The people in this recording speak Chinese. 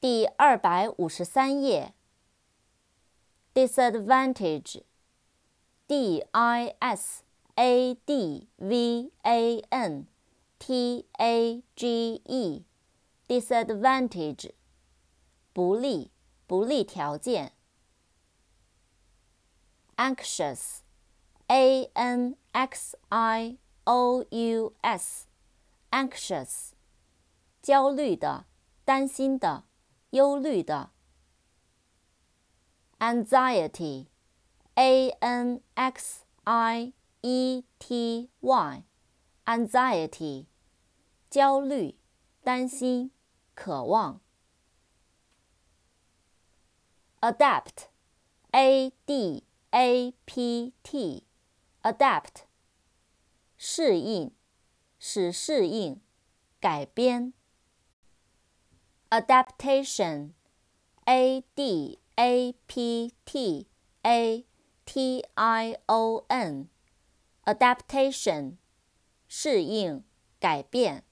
第二百五十三页 disadvantage disadvantage disadvantage 不利不利条件 anxious anxious s，anxious，焦虑的，担心的。忧虑的，anxiety，a n x i e t y，anxiety，焦虑、担心、渴望。adapt，a d a p t，adapt，适应， 使适应改编 adaptation，A D A P T A T I O N，adaptation，适应改变。